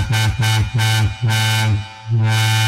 Thank you.